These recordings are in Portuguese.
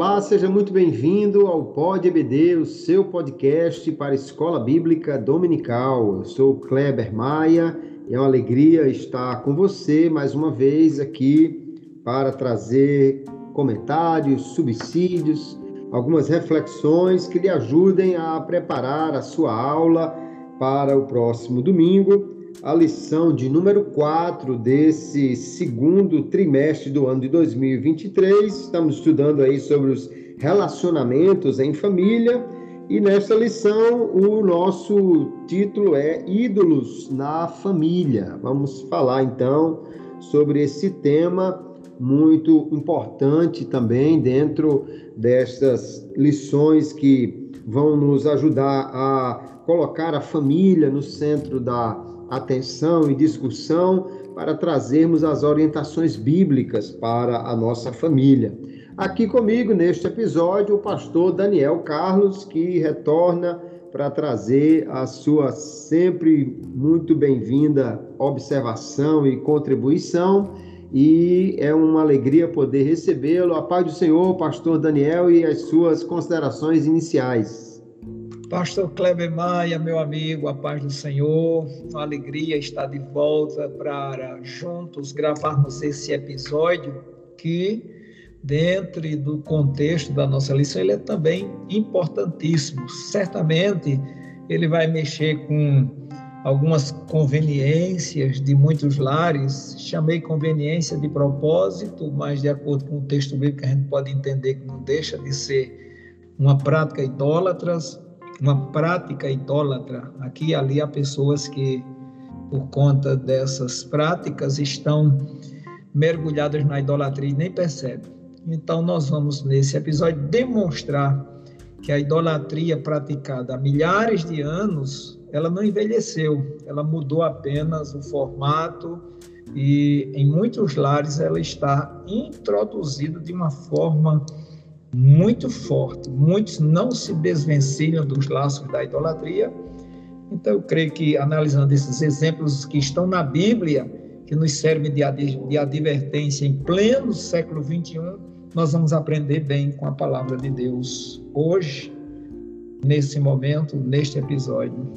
Olá, seja muito bem-vindo ao Pod EBD, o seu podcast para a Escola Bíblica Dominical. Eu sou Kleber Maia e é uma alegria estar com você mais uma vez aqui para trazer comentários, subsídios, algumas reflexões que lhe ajudem a preparar a sua aula para o próximo domingo, a lição de número 4 desse segundo trimestre do ano de 2023. Estamos estudando aí sobre os relacionamentos em família e nesta lição o nosso título é Ídolos na Família. Vamos falar então sobre esse tema muito importante também dentro destas lições que vão nos ajudar a colocar a família no centro da atenção e discussão para trazermos as orientações bíblicas para a nossa família. Aqui comigo, neste episódio, o pastor Daniel Carlos, que retorna para trazer a sua sempre muito bem-vinda observação e contribuição. E é uma alegria poder recebê-lo. A paz do Senhor, pastor Daniel, e as suas considerações iniciais. Pastor Kleber Maia, meu amigo, a paz do Senhor, uma alegria estar de volta para juntos gravarmos esse episódio que, dentro do contexto da nossa lição, ele é também importantíssimo. Certamente ele vai mexer com algumas conveniências de muitos lares. Chamei conveniência de propósito, mas de acordo com o texto bíblico a gente pode entender que não deixa de ser uma prática idólatras uma prática idólatra. Aqui e ali há pessoas que, por conta dessas práticas, estão mergulhadas na idolatria e nem percebem. Então, nós vamos, nesse episódio, demonstrar que a idolatria praticada há milhares de anos, ela não envelheceu, ela mudou apenas o formato e, em muitos lares, ela está introduzida de uma forma muito forte. Muitos não se desvencilham dos laços da idolatria. Então, eu creio que, analisando esses exemplos que estão na Bíblia, que nos servem de, de advertência em pleno século XXI, nós vamos aprender bem com a palavra de Deus hoje, nesse momento, neste episódio.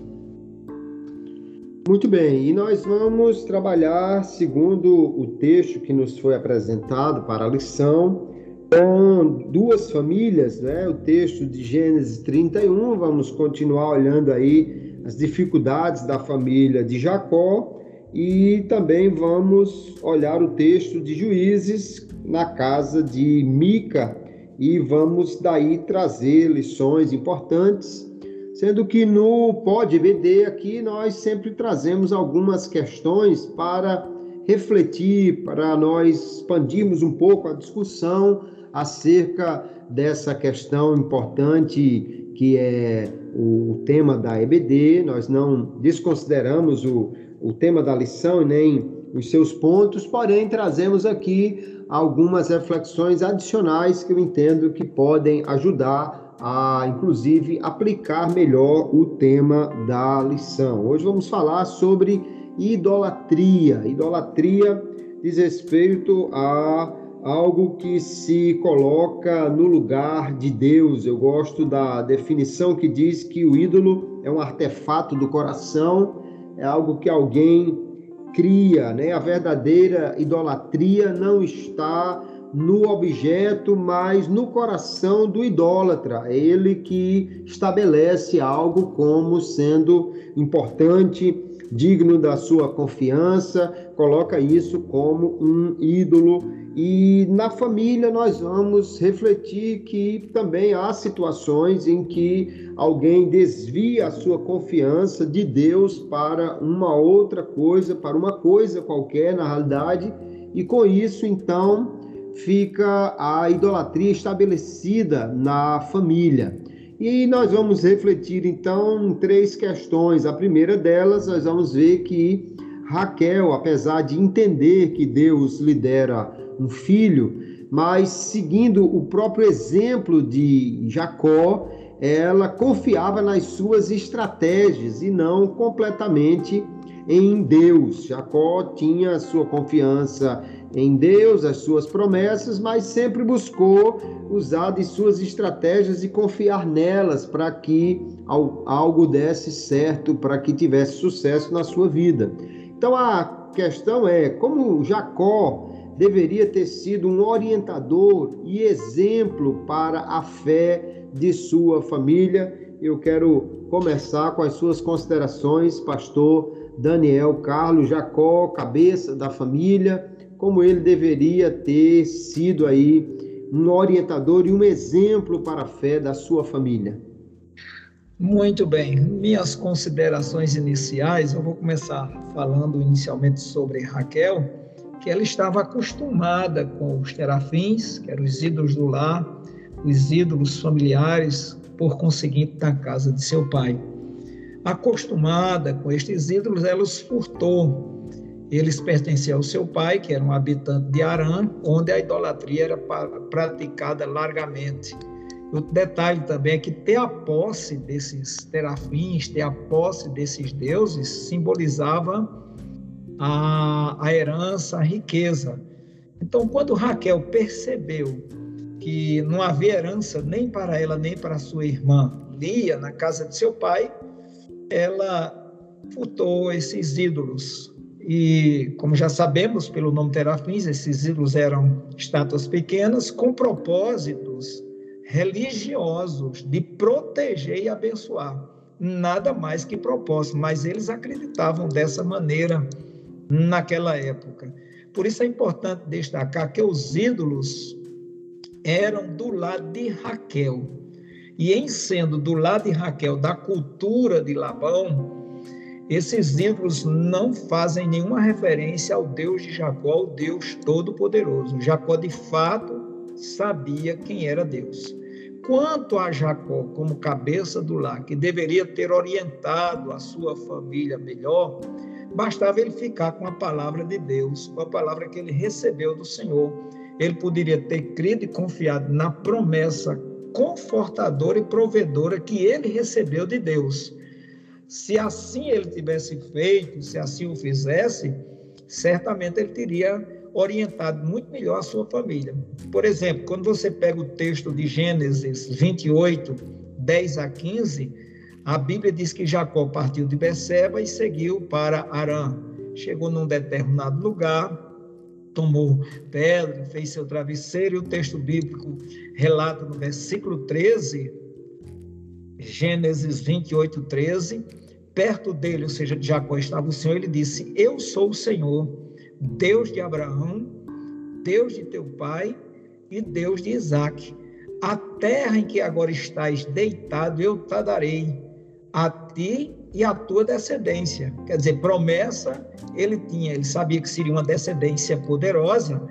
Muito bem, e nós vamos trabalhar segundo o texto que nos foi apresentado para a lição, com duas famílias, né? O texto de Gênesis 31, vamos continuar olhando aí as dificuldades da família de Jacó e também vamos olhar o texto de Juízes na casa de Mica e vamos daí trazer lições importantes, sendo que no Pod EBD aqui nós sempre trazemos algumas questões para refletir, para nós expandirmos um pouco a discussão acerca dessa questão importante que é o tema da EBD. Nós não desconsideramos o, o tema da lição nem os seus pontos, porém trazemos aqui algumas reflexões adicionais que eu entendo que podem ajudar a, inclusive, aplicar melhor o tema da lição. Hoje vamos falar sobre idolatria. Idolatria diz respeito a algo que se coloca no lugar de Deus. Eu gosto da definição que diz que o ídolo é um artefato do coração, é algo que alguém cria, né? A verdadeira idolatria não está no objeto, mas no coração do idólatra. É ele que estabelece algo como sendo importante, digno da sua confiança, coloca isso como um ídolo e na família nós vamos refletir que também há situações em que alguém desvia a sua confiança de Deus para uma outra coisa, para uma coisa qualquer na realidade, e com isso então fica a idolatria estabelecida na família. E nós vamos refletir então em três questões. A primeira delas, nós vamos ver que Raquel, apesar de entender que Deus lidera um filho, mas seguindo o próprio exemplo de Jacó, ela confiava nas suas estratégias e não completamente em Deus. Jacó tinha sua confiança em Deus, as suas promessas, mas sempre buscou usar de suas estratégias e confiar nelas para que algo desse certo, para que tivesse sucesso na sua vida. Então a questão é como Jacó deveria ter sido um orientador e exemplo para a fé de sua família. Eu quero começar com as suas considerações, pastor Daniel Carlos Jacó, cabeça da família como ele deveria ter sido aí um orientador e um exemplo para a fé da sua família. Muito bem, minhas considerações iniciais, eu vou começar falando inicialmente sobre Raquel, que ela estava acostumada com os terafins, que eram os ídolos do lar, os ídolos familiares, por conseguinte, da casa de seu pai. Acostumada com estes ídolos, ela os furtou eles pertenciam ao seu pai, que era um habitante de Arã, onde a idolatria era praticada largamente. O detalhe também é que ter a posse desses terafins, ter a posse desses deuses, simbolizava a, a herança, a riqueza. Então, quando Raquel percebeu que não havia herança nem para ela, nem para sua irmã Lia na casa de seu pai, ela furtou esses ídolos, e, como já sabemos pelo nome Terafins, esses ídolos eram estátuas pequenas com propósitos religiosos de proteger e abençoar. Nada mais que propósito, mas eles acreditavam dessa maneira naquela época. Por isso é importante destacar que os ídolos eram do lado de Raquel. E em sendo do lado de Raquel da cultura de Labão, esses ídolos não fazem nenhuma referência ao Deus de Jacó, o Deus Todo-Poderoso. Jacó, de fato, sabia quem era Deus. Quanto a Jacó, como cabeça do lar, que deveria ter orientado a sua família melhor, bastava ele ficar com a palavra de Deus, com a palavra que ele recebeu do Senhor. Ele poderia ter crido e confiado na promessa confortadora e provedora que ele recebeu de Deus. Se assim ele tivesse feito, se assim o fizesse, certamente ele teria orientado muito melhor a sua família. Por exemplo, quando você pega o texto de Gênesis 28, 10 a 15, a Bíblia diz que Jacó partiu de Beceba e seguiu para Arã. Chegou num determinado lugar, tomou pedra, fez seu travesseiro, e o texto bíblico relata no versículo 13, Gênesis 28, 13, perto dele, ou seja, de Jacó, estava o Senhor, ele disse: Eu sou o Senhor, Deus de Abraão, Deus de teu pai e Deus de Isaac. A terra em que agora estás deitado, eu te darei, a ti e à tua descendência. Quer dizer, promessa ele tinha, ele sabia que seria uma descendência poderosa.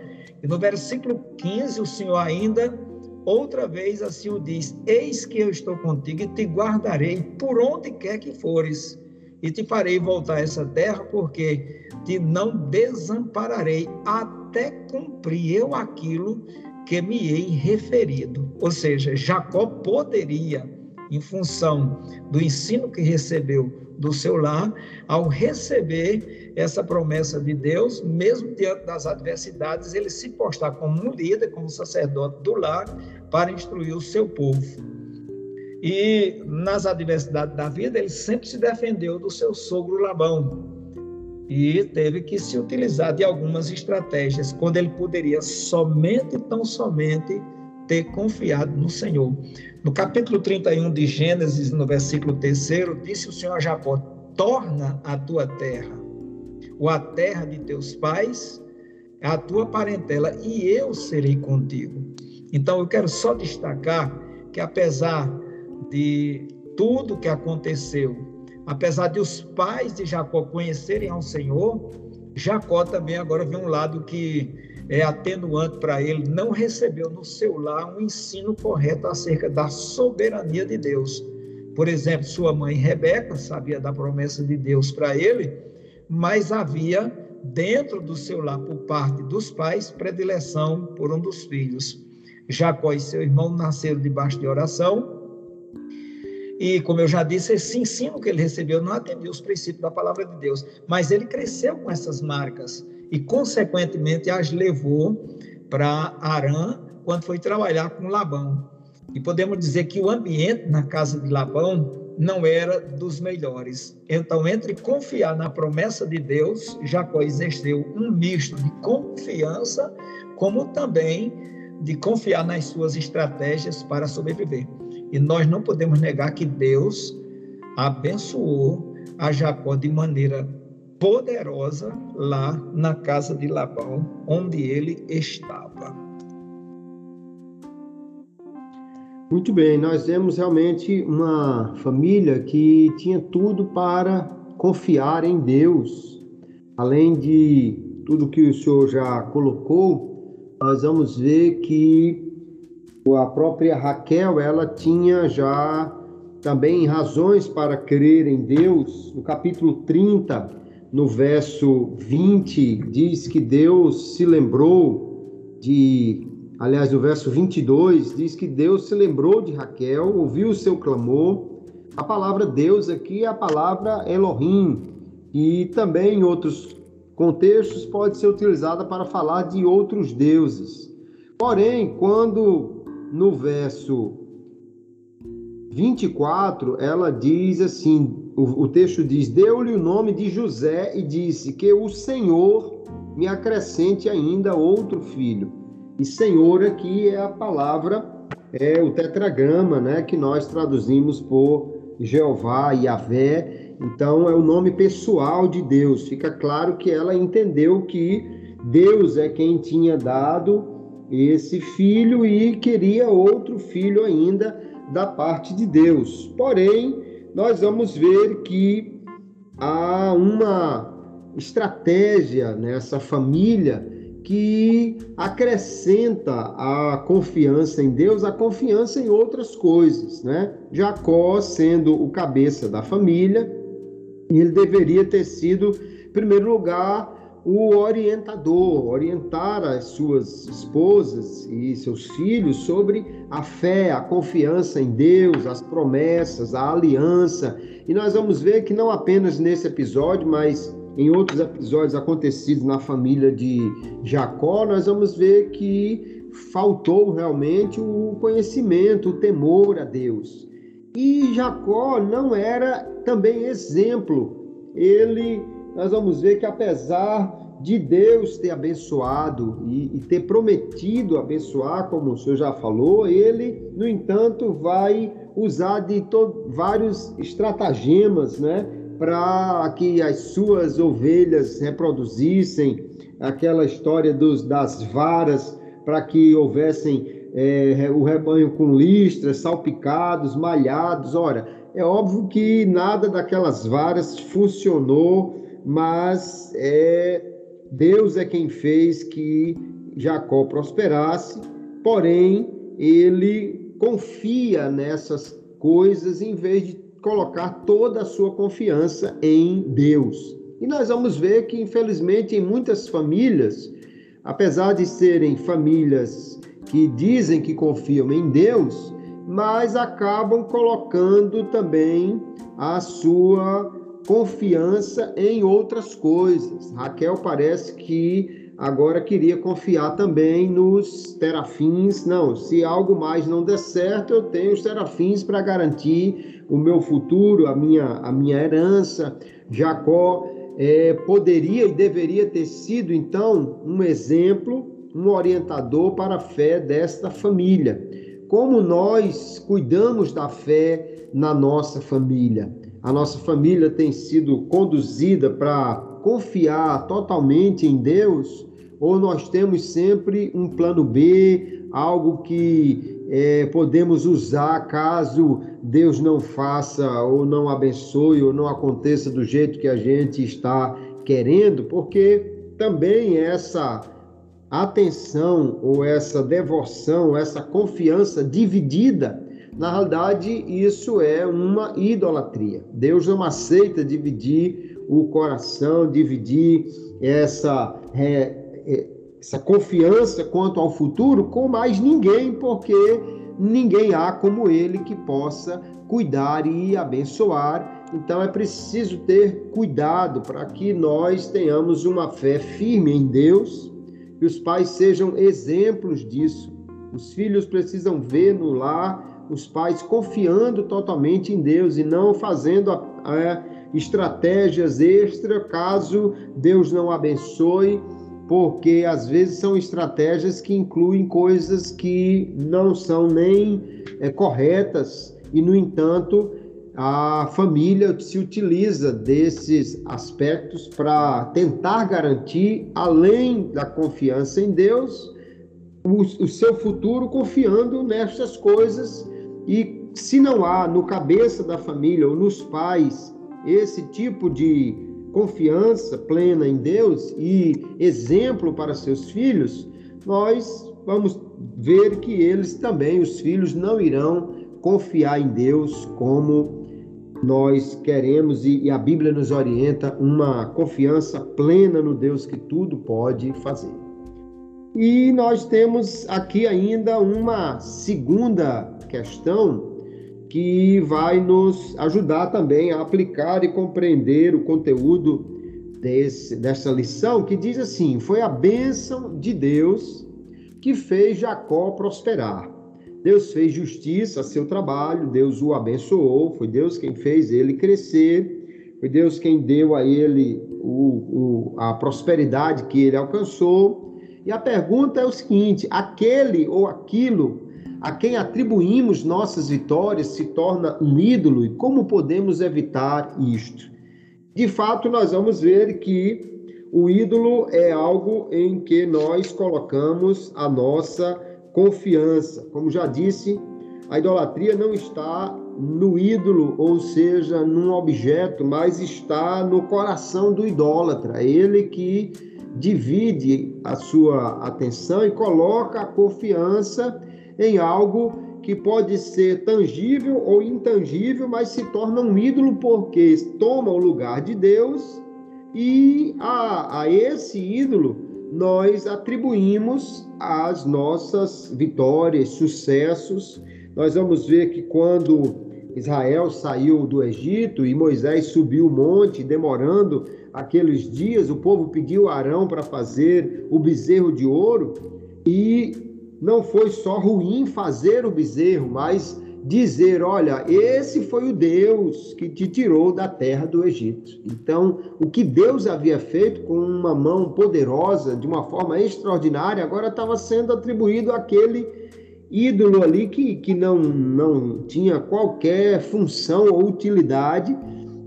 E no versículo 15, o Senhor ainda outra vez assim o diz: Eis que eu estou contigo e te guardarei por onde quer que fores, e te farei voltar a essa terra, porque te não desampararei até cumprir eu aquilo que me hei referido. Ou seja, Jacó poderia, em função do ensino que recebeu do seu lar, ao receber essa promessa de Deus, mesmo diante das adversidades, ele se postar como um líder, como sacerdote do lar, para instruir o seu povo. E nas adversidades da vida, ele sempre se defendeu do seu sogro Labão. E teve que se utilizar de algumas estratégias, quando ele poderia somente, tão somente, ter confiado no Senhor. No capítulo 31 de Gênesis, no versículo 3, disse o Senhor a Jacó: Torna a tua terra, ou a terra de teus pais, a tua parentela, e eu serei contigo. Então, eu quero só destacar que, apesar de tudo que aconteceu, apesar de os pais de Jacó conhecerem ao Senhor, Jacó também agora vê um lado que é atenuante para ele, não recebeu no seu lar um ensino correto acerca da soberania de Deus. Por exemplo, sua mãe Rebeca sabia da promessa de Deus para ele, mas havia dentro do seu lar, por parte dos pais, predileção por um dos filhos. Jacó e seu irmão nasceram debaixo de oração, e, como eu já disse, esse ensino que ele recebeu não atendia os princípios da palavra de Deus, mas ele cresceu com essas marcas e, consequentemente, as levou para Arã quando foi trabalhar com Labão. E podemos dizer que o ambiente na casa de Labão não era dos melhores. Então, entre confiar na promessa de Deus, Jacó exerceu um misto de confiança, como também de confiar nas suas estratégias para sobreviver. E nós não podemos negar que Deus abençoou a Jacó de maneira poderosa lá na casa de Labão, onde ele estava. Muito bem, nós vemos realmente uma família que tinha tudo para confiar em Deus. Além de tudo que o senhor já colocou, nós vamos ver que a própria Raquel, ela tinha já também razões para crer em Deus. No capítulo 30, no verso 20, diz que Deus se lembrou de. Aliás, no verso 22, diz que Deus se lembrou de Raquel, ouviu o seu clamor. A palavra Deus aqui é a palavra Elohim, e também em outros contextos pode ser utilizada para falar de outros deuses. Porém, quando no verso 24, ela diz assim: o, texto diz: Deu-lhe o nome de José e disse que o Senhor me acrescente ainda outro filho. E Senhor aqui é a palavra, é o tetragrama, né, que nós traduzimos por Jeová e Yahvé. Então é o nome pessoal de Deus. Fica claro que ela entendeu que Deus é quem tinha dado esse filho e queria outro filho ainda da parte de Deus. Porém, nós vamos ver que há uma estratégia nessa família que acrescenta a confiança em Deus, a confiança em outras coisas, né? Jacó sendo o cabeça da família, ele deveria ter sido, em primeiro lugar, o orientador, orientar as suas esposas e seus filhos sobre a fé, a confiança em Deus, as promessas, a aliança. E nós vamos ver que não apenas nesse episódio, mas em outros episódios acontecidos na família de Jacó, nós vamos ver que faltou realmente o conhecimento, o temor a Deus. E Jacó não era também exemplo. Ele nós vamos ver que apesar de Deus ter abençoado e, e, ter prometido abençoar, como o senhor já falou, ele, no entanto, vai usar de vários estratagemas, né, para que as suas ovelhas reproduzissem aquela história dos, das varas, para que houvessem é, o rebanho com listras, salpicados, malhados. Ora, é óbvio que nada daquelas varas funcionou mas é, Deus é quem fez que Jacó prosperasse, porém ele confia nessas coisas em vez de colocar toda a sua confiança em Deus. E nós vamos ver que, infelizmente, em muitas famílias, apesar de serem famílias que dizem que confiam em Deus, mas acabam colocando também a sua confiança em outras coisas. Raquel parece que agora queria confiar também nos terafins. Não, se algo mais não der certo, eu tenho os terafins para garantir o meu futuro, a minha, a minha herança. Jacó é, poderia e deveria ter sido, então, um exemplo, um orientador para a fé desta família. Como nós cuidamos da fé na nossa família? A nossa família tem sido conduzida para confiar totalmente em Deus, ou nós temos sempre um plano B, algo que é, podemos usar caso Deus não faça, ou não abençoe, ou não aconteça do jeito que a gente está querendo, porque também essa atenção, ou essa devoção, essa confiança dividida na realidade, isso é uma idolatria. Deus não aceita dividir o coração, dividir essa, é, é, essa confiança quanto ao futuro com mais ninguém, porque ninguém há como Ele que possa cuidar e abençoar Então é preciso ter cuidado para que nós tenhamos uma fé firme em Deus, que os pais sejam exemplos disso. Os filhos precisam ver no lar os pais confiando totalmente em Deus e não fazendo a, a, estratégias extra caso Deus não abençoe, porque às vezes são estratégias que incluem coisas que não são nem é, corretas e, no entanto, a família se utiliza desses aspectos para tentar garantir, além da confiança em Deus, o, o, seu futuro confiando nestas coisas. E se não há no cabeça da família ou nos pais esse tipo de confiança plena em Deus e exemplo para seus filhos, nós vamos ver que eles também, os filhos, não irão confiar em Deus como nós queremos e, a Bíblia nos orienta uma confiança plena no Deus que tudo pode fazer. E nós temos aqui ainda uma segunda questão que vai nos ajudar também a aplicar e compreender o conteúdo desse, dessa lição, que diz assim: Foi a bênção de Deus que fez Jacó prosperar. Deus fez justiça a seu trabalho, Deus o abençoou, foi Deus quem fez ele crescer, foi Deus quem deu a ele o, o, a prosperidade que ele alcançou. E a pergunta é o seguinte: aquele ou aquilo a quem atribuímos nossas vitórias se torna um ídolo e como podemos evitar isto? De fato, nós vamos ver que o ídolo é algo em que nós colocamos a nossa confiança. Como já disse, a idolatria não está no ídolo, ou seja, num objeto, mas está no coração do idólatra. Ele que divide a sua atenção e coloca a confiança em algo que pode ser tangível ou intangível, mas se torna um ídolo porque toma o lugar de Deus e a, a esse ídolo nós atribuímos as nossas vitórias, sucessos. Nós vamos ver que quando Israel saiu do Egito e Moisés subiu o monte, demorando aqueles dias, o povo pediu Arão para fazer o bezerro de ouro e não foi só ruim fazer o bezerro, mas dizer: olha, esse foi o Deus que te tirou da terra do Egito. Então, o que Deus havia feito com uma mão poderosa, de uma forma extraordinária, agora estava sendo atribuído àquele ídolo ali que, que não, não tinha qualquer função ou utilidade,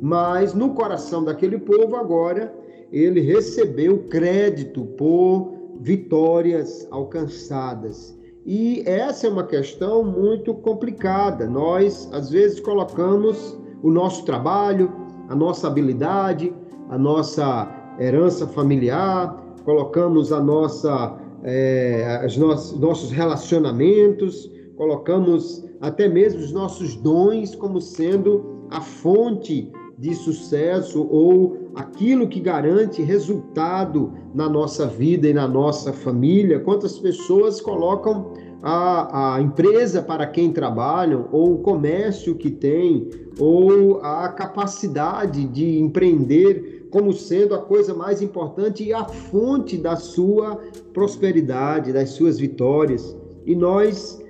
mas no coração daquele povo agora ele recebeu crédito por vitórias alcançadas. E essa é uma questão muito complicada. Nós, às vezes, colocamos o nosso trabalho, a nossa habilidade, a nossa herança familiar, colocamos a nossa, é, os nossos, nossos relacionamentos, colocamos até mesmo os nossos dons como sendo a fonte de sucesso ou aquilo que garante resultado na nossa vida e na nossa família. Quantas pessoas colocam a, a empresa para quem trabalham, ou o comércio que tem, ou a capacidade de empreender como sendo a coisa mais importante e a fonte da sua prosperidade, das suas vitórias. E nós,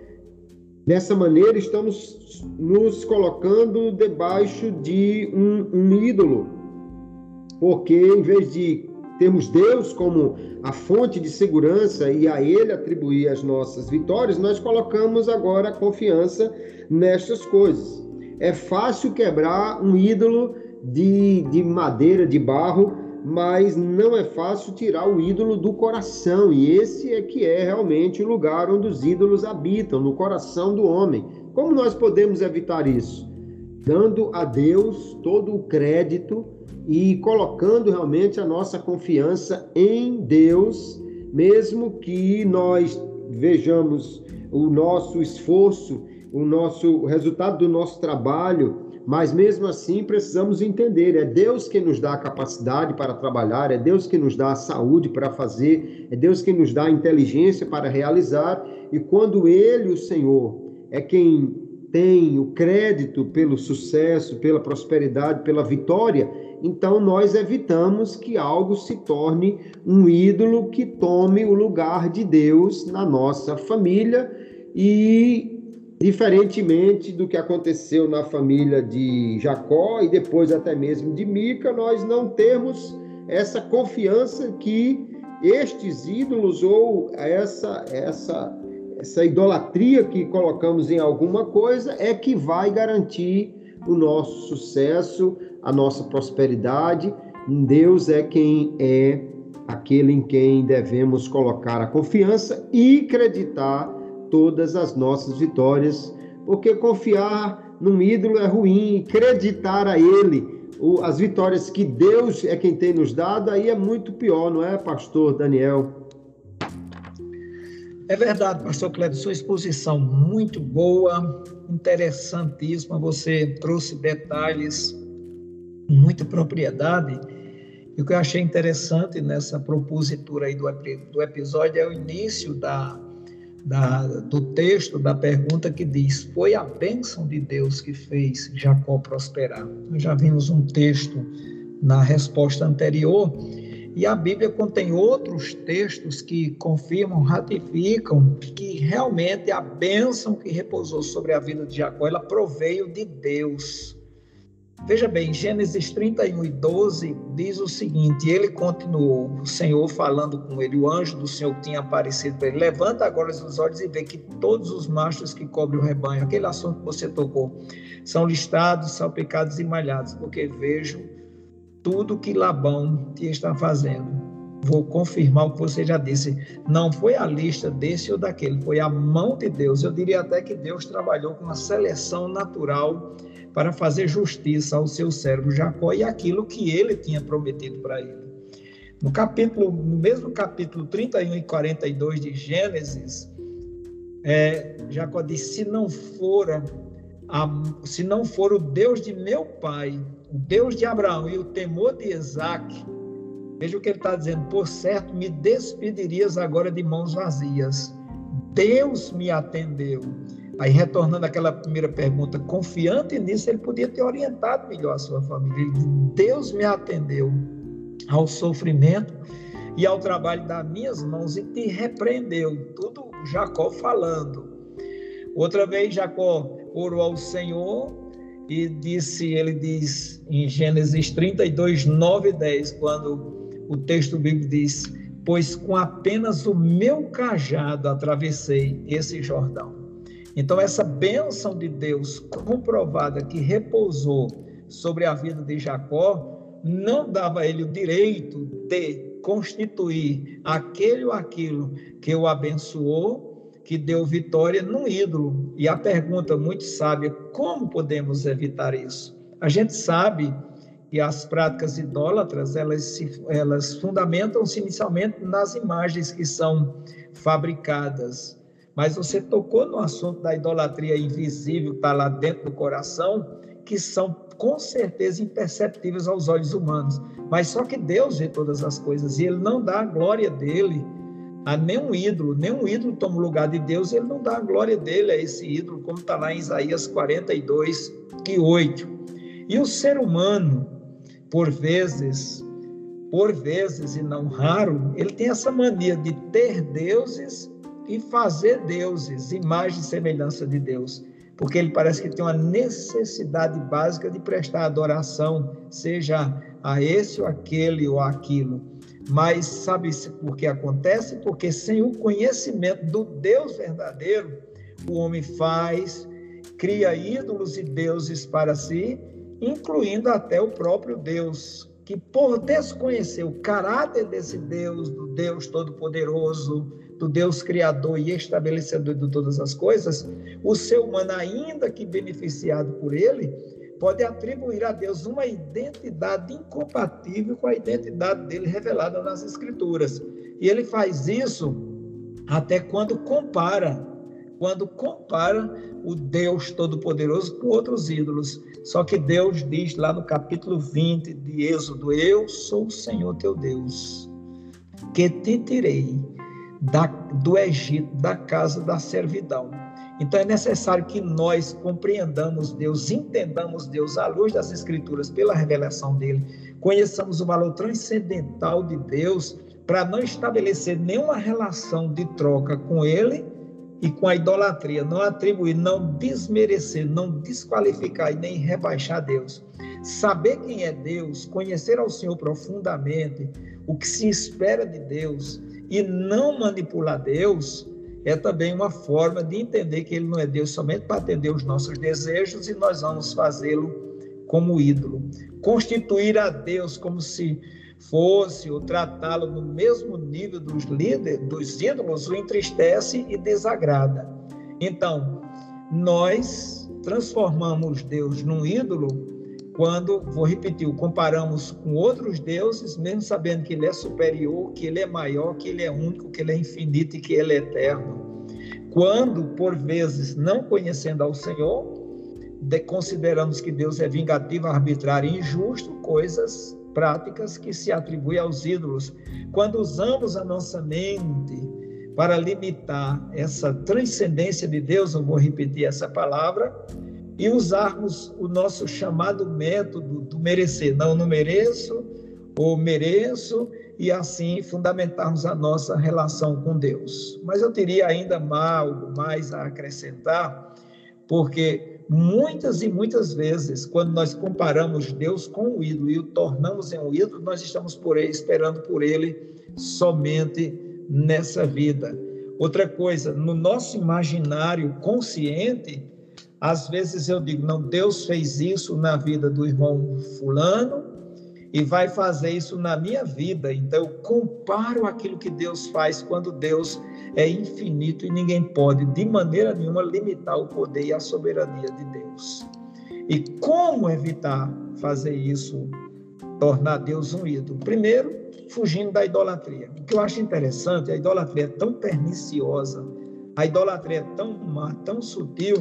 dessa maneira, estamos nos colocando debaixo de um, um ídolo, porque em vez de termos Deus como a fonte de segurança e a Ele atribuir as nossas vitórias, nós colocamos agora a confiança nestas coisas. É fácil quebrar um ídolo de, de madeira, de barro, mas não é fácil tirar o ídolo do coração, e esse é que é realmente o lugar onde os ídolos habitam, no coração do homem. Como nós podemos evitar isso? Dando a Deus todo o crédito e colocando realmente a nossa confiança em Deus, mesmo que nós vejamos o nosso esforço, o nosso o resultado do nosso trabalho, mas mesmo assim precisamos entender, é Deus quem nos dá a capacidade para trabalhar, é Deus que nos dá a saúde para fazer, é Deus quem nos dá a inteligência para realizar, e quando ele, o Senhor, é quem tem o crédito pelo sucesso, pela prosperidade, pela vitória, então nós evitamos que algo se torne um ídolo que tome o lugar de Deus na nossa família e diferentemente do que aconteceu na família de Jacó e depois até mesmo de Mica, nós não temos essa confiança que estes ídolos ou essa essa essa idolatria que colocamos em alguma coisa é que vai garantir o nosso sucesso, a nossa prosperidade. Deus é quem é aquele em quem devemos colocar a confiança e acreditar todas as nossas vitórias, porque confiar num ídolo é ruim, acreditar a ele as vitórias que Deus é quem tem nos dado, aí é muito pior, não é, pastor Daniel? É verdade, pastor Cleber, sua exposição muito boa, interessantíssima, você trouxe detalhes muita propriedade. E o que eu achei interessante nessa propositura aí do, do episódio é o início da, da, do texto, da pergunta que diz: Foi a bênção de Deus que fez Jacó prosperar? Nós já vimos um texto na resposta anterior, e a Bíblia contém outros textos que confirmam, ratificam que realmente a bênção que repousou sobre a vida de Jacó, ela proveio de Deus. Veja bem, Gênesis 31 e 12 diz o seguinte: Ele continuou, o Senhor falando com ele, o anjo do Senhor tinha aparecido para ele: Levanta agora os olhos e vê que todos os machos que cobrem o rebanho, aquele assunto que você tocou, são listados, salpicados e malhados, porque vejo tudo que Labão te está fazendo. Vou confirmar o que você já disse. Não foi a lista desse ou daquele, foi a mão de Deus. Eu diria até que Deus trabalhou com uma seleção natural para fazer justiça ao seu servo Jacó e aquilo que ele tinha prometido para ele. No capítulo, no mesmo capítulo 31 e 42 de Gênesis, é, Jacó diz: se não for a, se não for o Deus de meu pai, o Deus de Abraão e o temor de Isaac, veja o que ele está dizendo, por certo me despedirias agora de mãos vazias. Deus me atendeu Aí, retornando àquela primeira pergunta, confiante nisso, ele podia ter orientado melhor a sua família. Deus me atendeu ao sofrimento e ao trabalho das minhas mãos e te repreendeu. Tudo Jacó falando. Outra vez, Jacó orou ao Senhor e disse, ele diz em Gênesis 32, 9 e 10, quando o texto bíblico diz: Pois com apenas o meu cajado atravessei esse Jordão então, essa bênção de Deus comprovada que repousou sobre a vida de Jacó, não dava a ele o direito de constituir aquele ou aquilo que o abençoou, que deu vitória num ídolo. E a pergunta muito sábia: como podemos evitar isso? A gente sabe que as práticas idólatras elas, se, elas fundamentam-se inicialmente nas imagens que são fabricadas mas você tocou no assunto da idolatria invisível, que está lá dentro do coração, que são com certeza imperceptíveis aos olhos humanos. Mas só que Deus vê todas as coisas e Ele não dá a glória dele a nenhum ídolo. Nenhum ídolo toma o lugar de Deus, Ele não dá a glória dele a esse ídolo, como está lá em Isaías 42 e 8. E o ser humano, por vezes, por vezes e não raro, ele tem essa mania de ter deuses e fazer deuses, imagem e semelhança de Deus, porque ele parece que tem uma necessidade básica de prestar adoração, seja a esse ou aquele ou aquilo. Mas sabe-se por que acontece? Porque sem o conhecimento do Deus verdadeiro, o homem faz, cria ídolos e deuses para si, incluindo até o próprio Deus, que por desconhecer o caráter desse Deus, do Deus Todo-Poderoso, do Deus Criador e estabelecedor de todas as coisas, o ser humano, ainda que beneficiado por ele, pode atribuir a Deus uma identidade incompatível com a identidade dele revelada nas Escrituras. E ele faz isso até quando compara, quando compara o Deus Todo-Poderoso com outros ídolos. Só que Deus diz lá no capítulo 20 de Êxodo: Eu sou o Senhor teu Deus, que te tirei da, do Egito, da casa da servidão. Então é necessário que nós compreendamos Deus, entendamos Deus à luz das Escrituras, pela revelação dele, conheçamos o valor transcendental de Deus, para não estabelecer nenhuma relação de troca com ele e com a idolatria, não atribuir, não desmerecer, não desqualificar e nem rebaixar Deus. Saber quem é Deus, conhecer ao Senhor profundamente, o que se espera de Deus e não manipular Deus, é também uma forma de entender que Ele não é Deus somente para atender os nossos desejos e nós vamos fazê-lo como ídolo. Constituir a Deus como se fosse ou tratá-lo no mesmo nível dos líderes, dos ídolos, o entristece e desagrada. Então, nós transformamos Deus num ídolo quando, vou repetir, o comparamos com outros deuses, mesmo sabendo que ele é superior, que ele é maior, que ele é único, que ele é infinito e que ele é eterno. Quando, por vezes, não conhecendo ao Senhor, consideramos que Deus é vingativo, arbitrário e injusto, coisas práticas que se atribuem aos ídolos. Quando usamos a nossa mente para limitar essa transcendência de Deus, eu vou repetir essa palavra, e usarmos o nosso chamado método do merecer. Não, não mereço, ou mereço, e assim fundamentarmos a nossa relação com Deus. Mas eu teria ainda algo mais a acrescentar, porque Muitas e muitas vezes, quando nós comparamos Deus com o ídolo e o tornamos em um ídolo, nós estamos por ele, esperando por ele somente nessa vida. Outra coisa, no nosso imaginário consciente, às vezes eu digo, não, Deus fez isso na vida do irmão Fulano e vai fazer isso na minha vida. Então eu comparo aquilo que Deus faz quando Deus é infinito e ninguém pode, de maneira nenhuma, limitar o poder e a soberania de Deus. E como evitar fazer isso, tornar Deus um ídolo? Primeiro, fugindo da idolatria. O que eu acho interessante, a idolatria é tão perniciosa, a idolatria é tão má, tão sutil,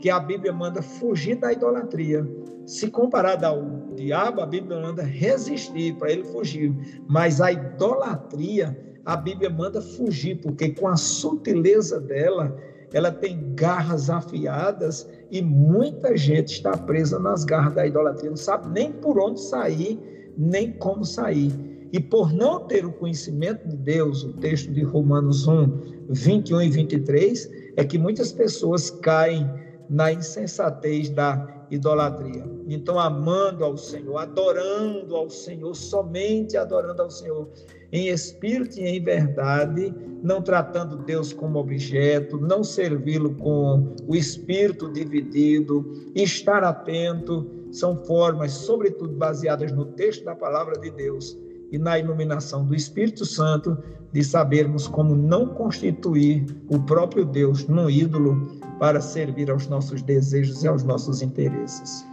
que a Bíblia manda fugir da idolatria. Se comparada ao diabo, a Bíblia manda resistir para ele fugir. Mas a idolatria, a Bíblia manda fugir, porque com a sutileza dela, ela tem garras afiadas e muita gente está presa nas garras da idolatria, não sabe nem por onde sair, nem como sair. E por não ter o conhecimento de Deus, o texto de Romanos 1, 21 e 23, é que muitas pessoas caem na insensatez da idolatria. Então, amando ao Senhor, adorando ao Senhor, somente adorando ao Senhor, em espírito e em verdade, não tratando Deus como objeto, não servi-lo com o espírito dividido, estar atento, são formas, sobretudo baseadas no texto da palavra de Deus e na iluminação do Espírito Santo, de sabermos como não constituir o próprio Deus num ídolo para servir aos nossos desejos e aos nossos interesses.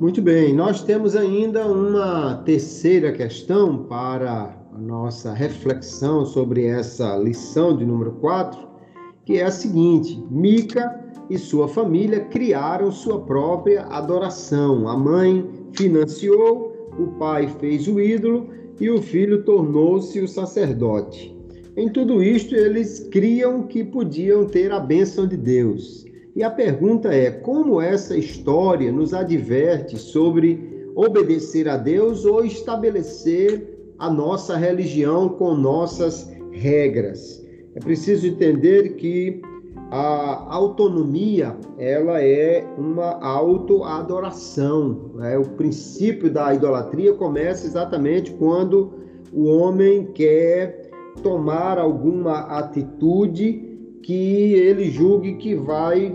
Muito bem, nós temos ainda uma terceira questão para a nossa reflexão sobre essa lição de número 4, que é a seguinte: Mica e sua família criaram sua própria adoração. A mãe financiou, o pai fez o ídolo e o filho tornou-se o sacerdote. Em tudo isto, eles criam que podiam ter a bênção de Deus. E a pergunta é: como essa história nos adverte sobre obedecer a Deus ou estabelecer a nossa religião com nossas regras? É preciso entender que a autonomia ela é uma autoadoração. Né? O princípio da idolatria começa exatamente quando o homem quer tomar alguma atitude que ele julgue que vai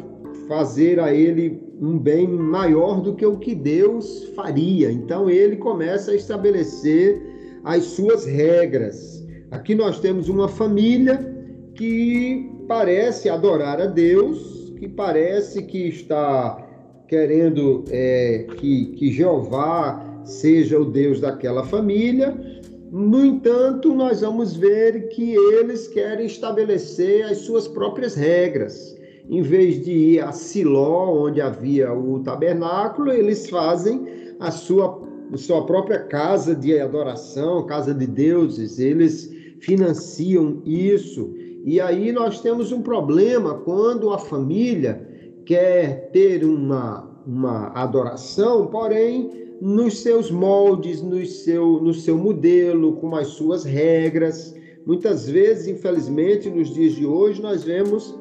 fazer a ele um bem maior do que o que Deus faria. Então ele começa a estabelecer as suas regras. Aqui nós temos uma família que parece adorar a Deus, que parece que está querendo é, que, que Jeová seja o Deus daquela família. No entanto, nós vamos ver que eles querem estabelecer as suas próprias regras em vez de ir a Siló, onde havia o tabernáculo, eles fazem a sua, a sua própria casa de adoração, casa de deuses. Eles financiam isso. E aí nós temos um problema quando a família quer ter uma, uma adoração, porém nos seus moldes, no seu, no seu modelo, com as suas regras. Muitas vezes, infelizmente, nos dias de hoje, nós vemos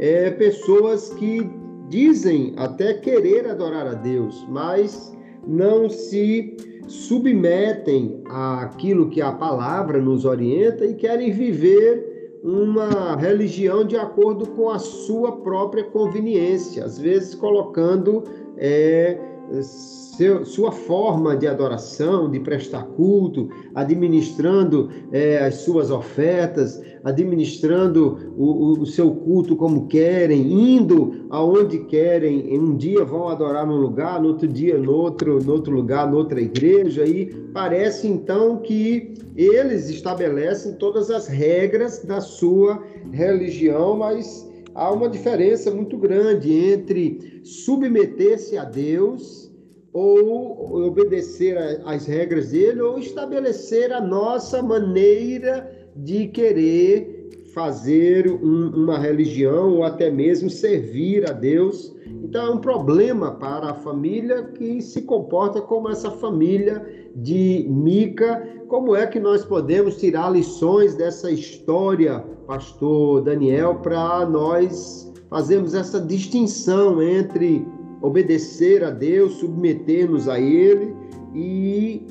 é, pessoas que dizem até querer adorar a Deus, mas não se submetem àquilo que a palavra nos orienta e querem viver uma religião de acordo com a sua própria conveniência, às vezes colocando é, seu, sua forma de adoração, de prestar culto, administrando é, as suas ofertas, administrando o, o, seu culto como querem, indo aonde querem. Um dia vão adorar num lugar, no outro dia no outro, no outro lugar, noutra igreja. E parece então que eles estabelecem todas as regras da sua religião, mas há uma diferença muito grande entre submeter-se a Deus ou obedecer às regras dele, ou estabelecer a nossa maneira de querer fazer um, uma religião ou até mesmo servir a Deus. Então é um problema para a família que se comporta como essa família de Mica. Como é que nós podemos tirar lições dessa história, pastor Daniel, para nós fazermos essa distinção entre obedecer a Deus, submeter-nos a Ele e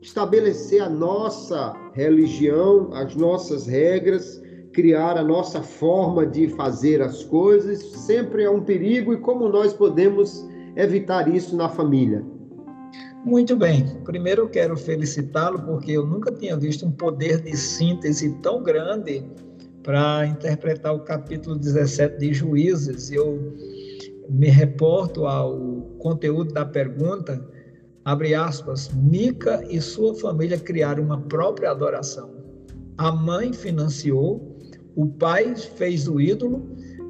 estabelecer a nossa religião, as nossas regras, criar a nossa forma de fazer as coisas, sempre é um perigo e como nós podemos evitar isso na família? Muito bem. Primeiro eu quero felicitá-lo porque eu nunca tinha visto um poder de síntese tão grande para interpretar o capítulo 17 de Juízes. Eu me reporto ao conteúdo da pergunta, abre aspas, Mica e sua família criaram uma própria adoração. A mãe financiou, o pai fez o ídolo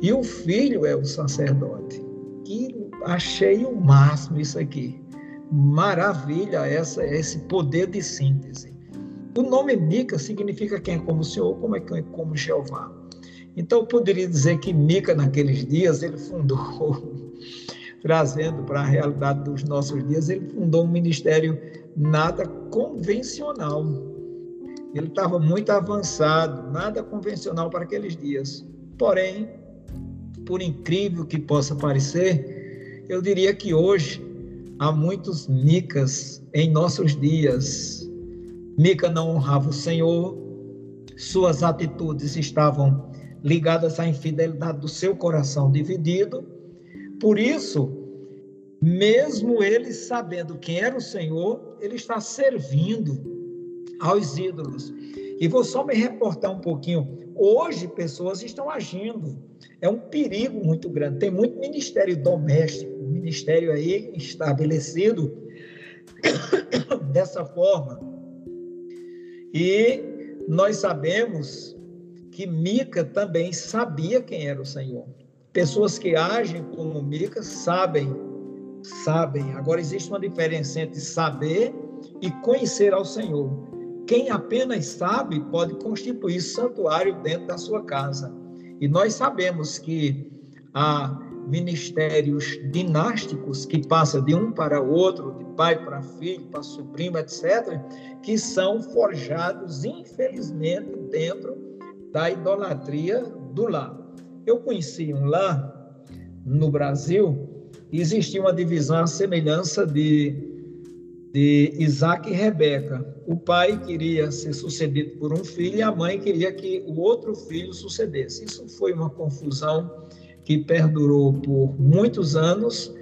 e o filho é o sacerdote. E achei o máximo isso aqui. Maravilha essa, esse poder de síntese. O nome Mica significa quem é como o Senhor, como é quem é como Jeová. Então, eu poderia dizer que Mica, naqueles dias, ele fundou, trazendo para a realidade dos nossos dias, ele fundou um ministério nada convencional. Ele estava muito avançado, nada convencional para aqueles dias. Porém, por incrível que possa parecer, eu diria que hoje há muitos Micas em nossos dias. Mica não honrava o Senhor, suas atitudes estavam ligadas à infidelidade do seu coração dividido. Por isso, mesmo ele sabendo quem era o Senhor, ele está servindo aos ídolos. E vou só me reportar um pouquinho. Hoje, pessoas estão agindo. É um perigo muito grande. Tem muito ministério doméstico, ministério aí estabelecido dessa forma. E nós sabemos que Mica também sabia quem era o Senhor. Pessoas que agem como Mica sabem, sabem. Agora existe uma diferença entre saber e conhecer ao Senhor. Quem apenas sabe pode constituir santuário dentro da sua casa. E nós sabemos que há ministérios dinásticos que passam de um para outro, de pai para filho, para sobrinho, etc., que são forjados, infelizmente, dentro da idolatria do lar. Eu conheci um lar no Brasil, existia uma divisão à semelhança de, de Isaac e Rebeca. O pai queria ser sucedido por um filho e a mãe queria que o outro filho sucedesse. Isso foi uma confusão que perdurou por muitos anos.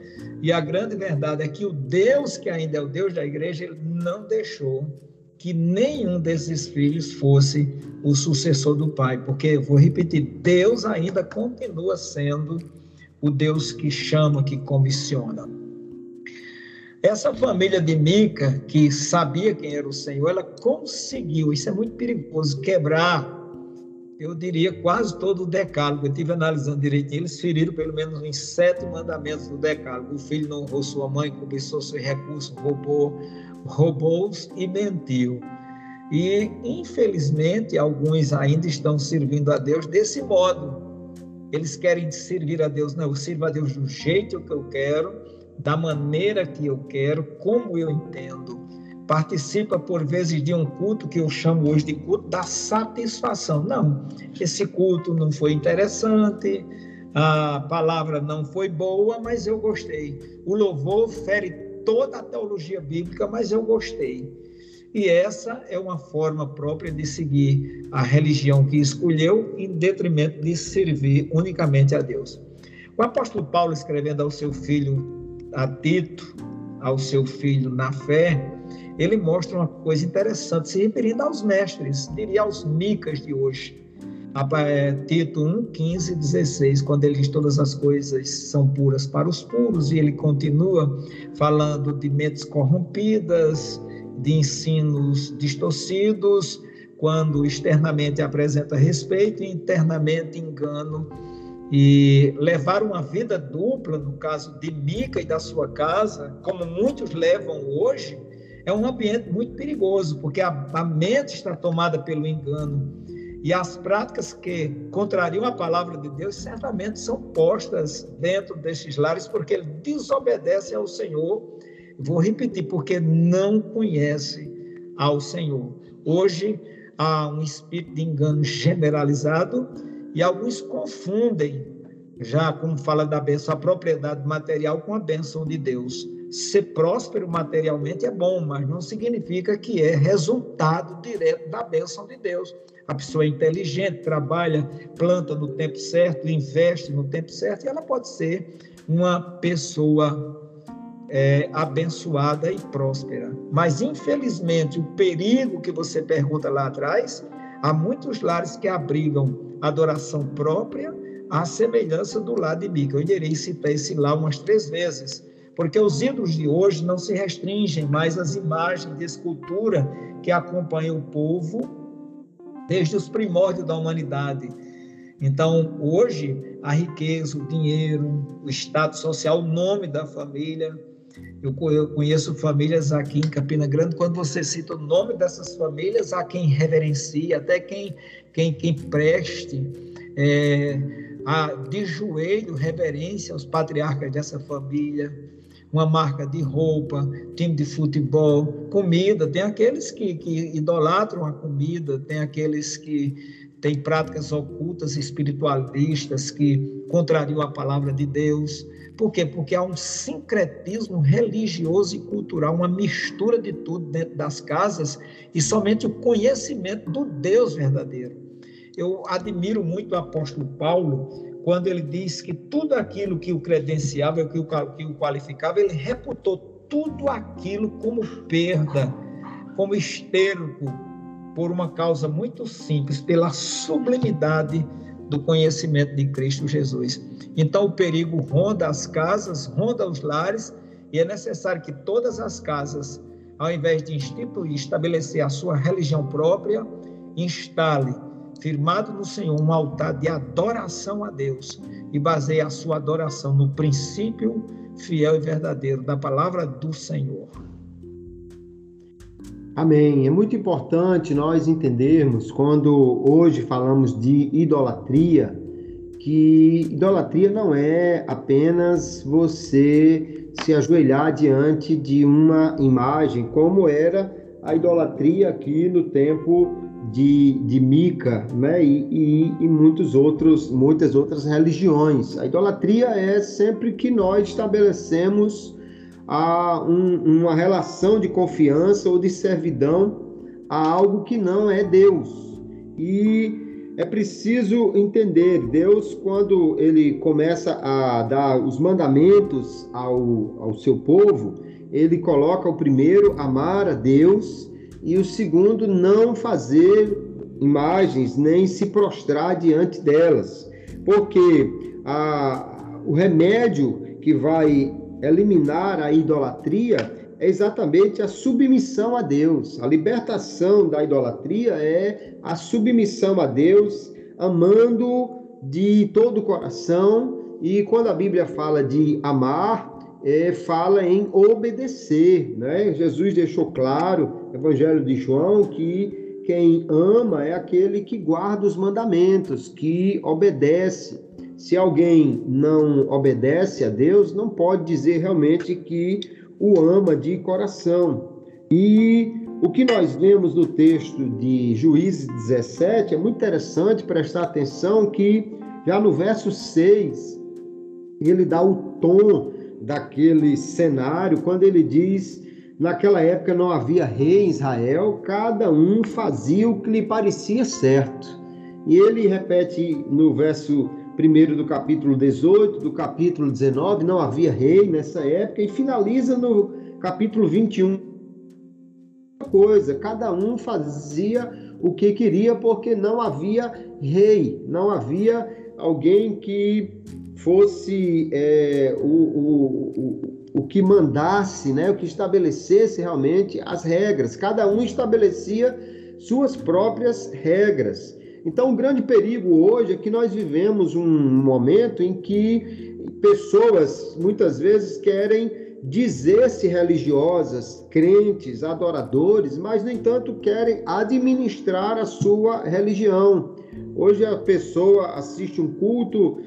E a grande verdade é que o Deus, que ainda é o Deus da igreja, ele não deixou que nenhum desses filhos fosse o sucessor do pai, porque, vou repetir, Deus ainda continua sendo o Deus que chama, que comissiona. Essa família de Mica, que sabia quem era o Senhor, ela conseguiu, isso é muito perigoso, quebrar, eu diria, quase todo o decálogo. Eu estive analisando direitinho, eles feriram pelo menos uns sete mandamentos do decálogo. O filho não honrou sua mãe, cobiçou seus recursos, roubou roubou e mentiu. E, infelizmente, alguns ainda estão servindo a Deus desse modo. Eles querem servir a Deus, não, eu sirvo a Deus do jeito que eu quero, da maneira que eu quero, como eu entendo. Participa, por vezes, de um culto que eu chamo hoje de culto da satisfação. Não, esse culto não foi interessante, a palavra não foi boa, mas eu gostei. O louvor fere toda a teologia bíblica, mas eu gostei. E essa é uma forma própria de seguir a religião que escolheu, em detrimento de servir unicamente a Deus. O apóstolo Paulo, escrevendo ao seu filho a Tito, ao seu filho na fé, ele mostra uma coisa interessante, se referindo aos mestres, diria aos micas de hoje. É, Tito 1, 15 16, quando ele diz todas as coisas são puras para os puros, e ele continua falando de mentes corrompidas, de ensinos distorcidos, quando externamente apresenta respeito e internamente engano, e levar uma vida dupla, no caso de Mica e da sua casa, como muitos levam hoje, é um ambiente muito perigoso, porque a, a mente está tomada pelo engano. E as práticas que contrariam a palavra de Deus certamente são postas dentro desses lares, porque eles desobedecem ao Senhor Vou repetir, porque não conhece ao Senhor. Hoje há um espírito de engano generalizado e alguns confundem, já como fala da bênção, a propriedade material com a bênção de Deus. Ser próspero materialmente é bom, mas não significa que é resultado direto da bênção de Deus. A pessoa é inteligente, trabalha, planta no tempo certo, investe no tempo certo, e ela pode ser uma pessoa é, abençoada e próspera. Mas, infelizmente, o perigo que você pergunta lá atrás, há muitos lares que abrigam adoração própria, à semelhança do lar de Mica. Eu irei citar esse lá umas três vezes, porque os ídolos de hoje não se restringem mais às imagens de escultura que acompanham o povo desde os primórdios da humanidade. Então, hoje, a riqueza, o dinheiro, o estado social, o nome da família, eu conheço famílias aqui em Campina Grande, quando você cita o nome dessas famílias, há quem reverencie, até quem, quem, quem preste é, a, de joelho reverência aos patriarcas dessa família, uma marca de roupa, time de futebol, comida. Tem aqueles que, que idolatram a comida, tem aqueles que têm práticas ocultas espiritualistas que contrariam a palavra de Deus. Por quê? Porque há um sincretismo religioso e cultural, uma mistura de tudo dentro das casas e somente o conhecimento do Deus verdadeiro. Eu admiro muito o apóstolo Paulo quando ele diz que tudo aquilo que o credenciava, que o, qualificava, ele reputou tudo aquilo como perda, como esterco, por uma causa muito simples, pela sublimidade do conhecimento de Cristo Jesus. Então, o perigo ronda as casas, ronda os lares, e é necessário que todas as casas, ao invés de instituir, estabelecer a sua religião própria, instale, firmado no Senhor, um altar de adoração a Deus e baseie a sua adoração no princípio fiel e verdadeiro da palavra do Senhor. Amém. É muito importante nós entendermos quando hoje falamos de idolatria, que idolatria não é apenas você se ajoelhar diante de uma imagem, como era a idolatria aqui no tempo de, de Mica, né? E, e, e muitos outros, muitas outras religiões. A idolatria é sempre que nós estabelecemos a um, uma relação de confiança ou de servidão a algo que não é Deus. E é preciso entender, Deus, quando ele começa a dar os mandamentos ao, ao seu povo, ele coloca o primeiro, amar a Deus, e o segundo, não fazer imagens, nem se prostrar diante delas. Porque a, o remédio que vai eliminar a idolatria é exatamente a submissão a Deus. A libertação da idolatria é a submissão a Deus, amando de todo o coração. E quando a Bíblia fala de amar, é, fala em obedecer. Né? Jesus deixou claro, Evangelho de João, que quem ama é aquele que guarda os mandamentos, que obedece. Se alguém não obedece a Deus, não pode dizer realmente que o ama de coração. E o que nós vemos no texto de Juízes 17 é muito interessante prestar atenção que já no verso 6 ele dá o tom daquele cenário quando ele diz naquela época não havia rei em Israel, cada um fazia o que lhe parecia certo. E ele repete no verso 1 do capítulo 18, do capítulo 19, não havia rei nessa época, e finaliza no capítulo 21. Coisa, cada um fazia o que queria porque não havia rei, não havia alguém que fosse é, o, o, o, o que mandasse, né, o que estabelecesse realmente as regras. Cada um estabelecia suas próprias regras. Então, o grande perigo hoje é que nós vivemos um momento em que pessoas muitas vezes querem dizer-se religiosas, crentes, adoradores, mas, no entanto, querem administrar a sua religião. Hoje a pessoa assiste um culto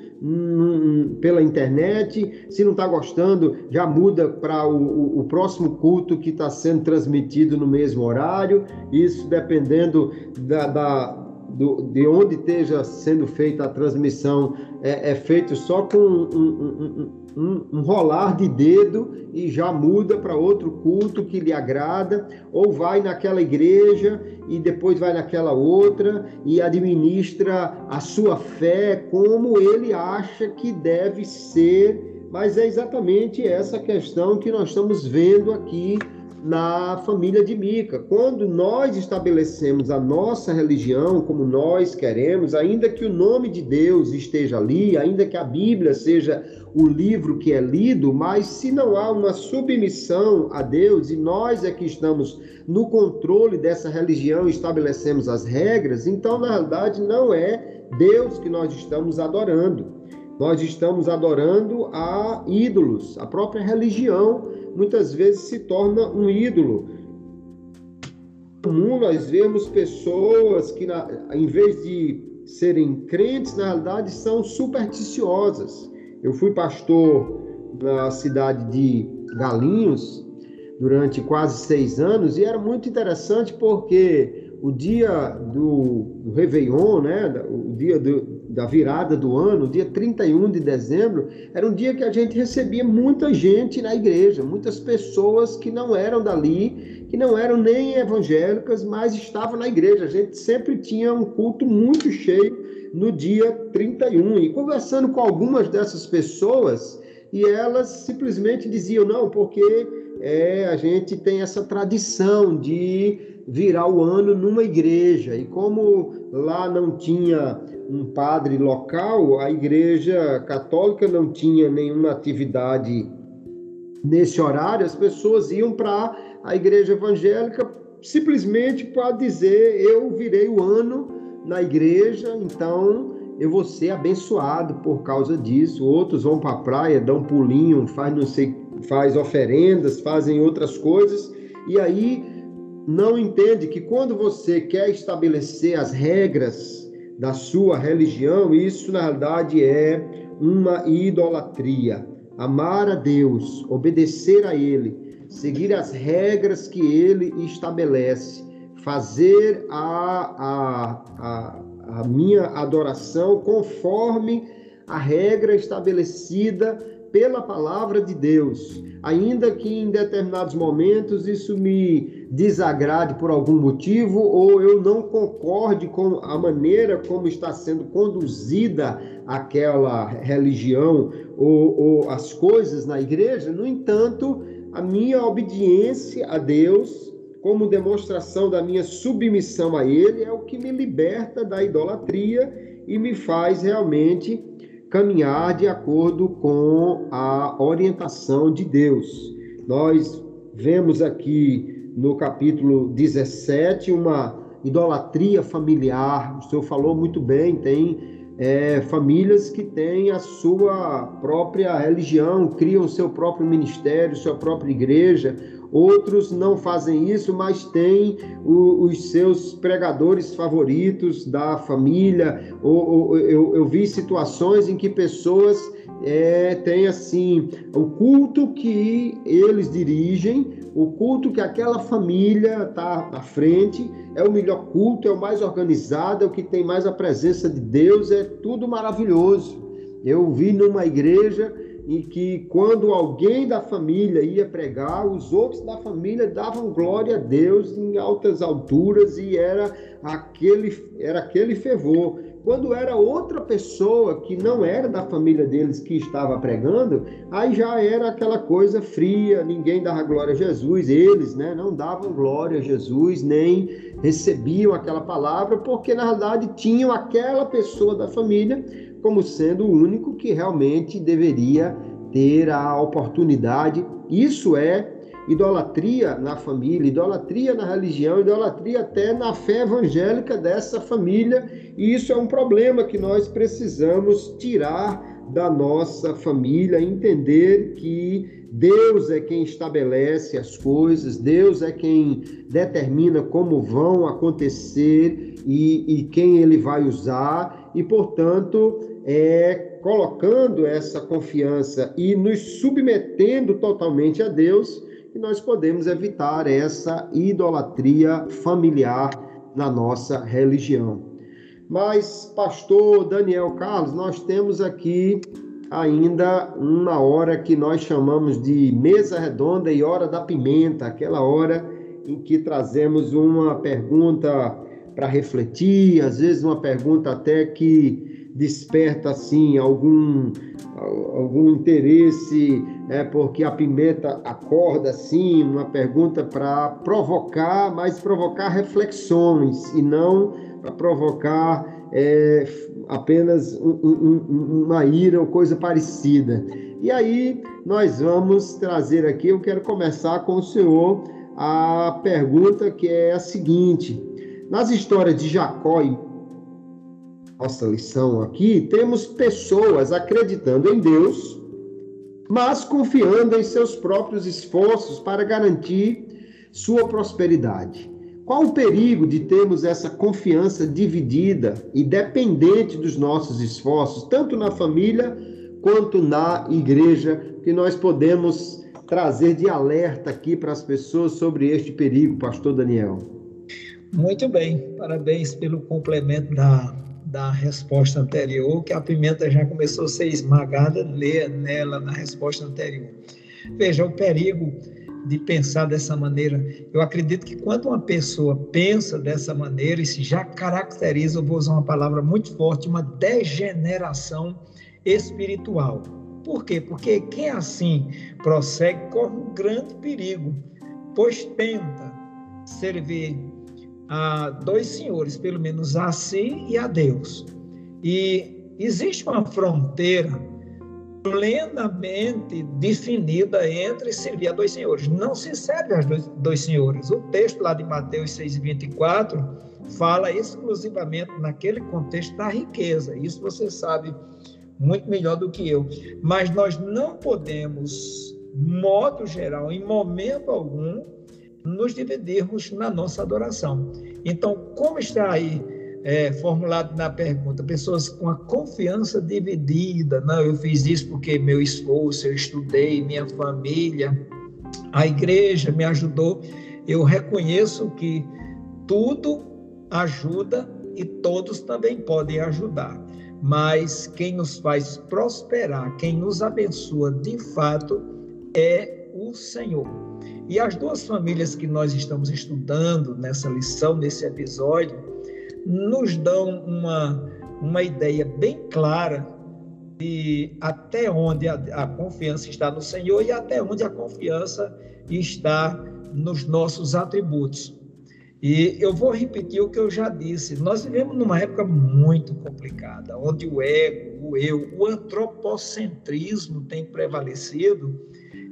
pela internet, se não está gostando, já muda para o, o, o, próximo culto que está sendo transmitido no mesmo horário. Isso dependendo da, da do, de onde esteja sendo feita a transmissão, é, é feito só com um, um, um, um, rolar de dedo e já muda para outro culto que lhe agrada, ou vai naquela igreja e depois vai naquela outra e administra a sua fé como ele acha que deve ser. Mas é exatamente essa questão que nós estamos vendo aqui na família de Mica. Quando nós estabelecemos a nossa religião como nós queremos, ainda que o nome de Deus esteja ali, ainda que a Bíblia seja o livro que é lido, mas se não há uma submissão a Deus e nós é que estamos no controle dessa religião estabelecemos as regras, então na realidade não é Deus que nós estamos adorando. Nós estamos adorando a ídolos, a própria religião muitas vezes se torna um ídolo. Comum nós vemos pessoas que, na, em vez de serem crentes, na realidade são supersticiosas. Eu fui pastor na cidade de Galinhos durante quase seis anos e era muito interessante porque o dia do, do Réveillon, né, o dia do, da virada do ano, dia 31 de dezembro, era um dia que a gente recebia muita gente na igreja, muitas pessoas que não eram dali, que não eram nem evangélicas, mas estavam na igreja. A gente sempre tinha um culto muito cheio no dia 31. E conversando com algumas dessas pessoas, e elas simplesmente diziam: não, porque é, a gente tem essa tradição de virar o ano numa igreja. E como lá não tinha um padre local, a igreja católica não tinha nenhuma atividade nesse horário, as pessoas iam para a igreja evangélica simplesmente para dizer: eu virei o ano na igreja, então eu vou ser abençoado por causa disso. Outros vão para a praia, dão pulinho, faz não sei, faz oferendas, fazem outras coisas e aí não entende que quando você quer estabelecer as regras da sua religião, isso na realidade é uma idolatria. Amar a Deus, obedecer a Ele, seguir as regras que Ele estabelece, fazer a, a, a, a minha adoração conforme a regra estabelecida pela palavra de Deus, ainda que em determinados momentos isso me desagrade por algum motivo ou eu não concorde com a maneira como está sendo conduzida aquela religião ou, ou as coisas na igreja, no entanto, a minha obediência a Deus, como demonstração da minha submissão a Ele, é o que me liberta da idolatria e me faz realmente caminhar de acordo com a orientação de Deus. Nós vemos aqui no capítulo 17 uma idolatria familiar. O senhor falou muito bem, tem é, famílias que têm a sua própria religião, criam seu próprio ministério, sua própria igreja. Outros não fazem isso, mas têm o, os seus pregadores favoritos da família. Ou, ou, eu, eu vi situações em que pessoas é, têm assim o culto que eles dirigem, o culto que aquela família está à frente é o melhor culto, é o mais organizado, é o que tem mais a presença de Deus, é tudo maravilhoso. Eu vi numa igreja em que quando alguém da família ia pregar, os outros da família davam glória a Deus em altas alturas e era aquele era aquele fervor. Quando era outra pessoa que não era da família deles que estava pregando, aí já era aquela coisa fria, ninguém dava glória a Jesus, eles, né, não davam glória a Jesus, nem recebiam aquela palavra, porque na verdade tinham aquela pessoa da família como sendo o único que realmente deveria ter a oportunidade. Isso é idolatria na família, idolatria na religião, idolatria até na fé evangélica dessa família, e isso é um problema que nós precisamos tirar da nossa família, entender que Deus é quem estabelece as coisas, Deus é quem determina como vão acontecer e, e quem ele vai usar, e portanto, é colocando essa confiança e nos submetendo totalmente a Deus que nós podemos evitar essa idolatria familiar na nossa religião. Mas, pastor Daniel Carlos, nós temos aqui ainda uma hora que nós chamamos de mesa redonda e hora da pimenta, aquela hora em que trazemos uma pergunta para refletir, às vezes uma pergunta até que desperta assim algum algum interesse é porque a pimenta acorda assim, uma pergunta para provocar, mas provocar reflexões e não para provocar é, apenas um, um, uma ira ou coisa parecida. E aí nós vamos trazer aqui, eu quero começar com o senhor a pergunta que é a seguinte: nas histórias de Jacó e nossa lição aqui, temos pessoas acreditando em Deus mas confiando em seus próprios esforços para garantir sua prosperidade. Qual o perigo de termos essa confiança dividida e dependente dos nossos esforços, tanto na família quanto na igreja, que nós podemos trazer de alerta aqui para as pessoas sobre este perigo, pastor Daniel? Muito bem, parabéns pelo complemento da da resposta anterior, que a pimenta já começou a ser esmagada nela na resposta anterior. Veja, o perigo de pensar dessa maneira, eu acredito que quando uma pessoa pensa dessa maneira, isso já caracteriza, eu vou usar uma palavra muito forte, uma degeneração espiritual. Por quê? Porque quem assim prossegue corre um grande perigo, pois tenta servir a dois senhores, pelo menos a si e a Deus. E existe uma fronteira plenamente definida entre servir a dois senhores. Não se serve a dois, dois senhores. O texto lá de Mateus 6,24 fala exclusivamente naquele contexto da riqueza. Isso você sabe muito melhor do que eu. Mas nós não podemos, modo geral, em momento algum, nos dividirmos na nossa adoração. Então, como está aí é, formulado na pergunta, pessoas com a confiança dividida, não, eu fiz isso porque meu esforço, eu estudei, minha família, a igreja me ajudou. Eu reconheço que tudo ajuda e todos também podem ajudar. Mas quem nos faz prosperar, quem nos abençoa de fato é o Senhor. E as duas famílias que nós estamos estudando nessa lição, nesse episódio, nos dão uma, uma ideia bem clara de até onde a, a confiança está no Senhor e até onde a confiança está nos nossos atributos. E eu vou repetir o que eu já disse. Nós vivemos numa época muito complicada, onde o ego, o eu, o antropocentrismo tem prevalecido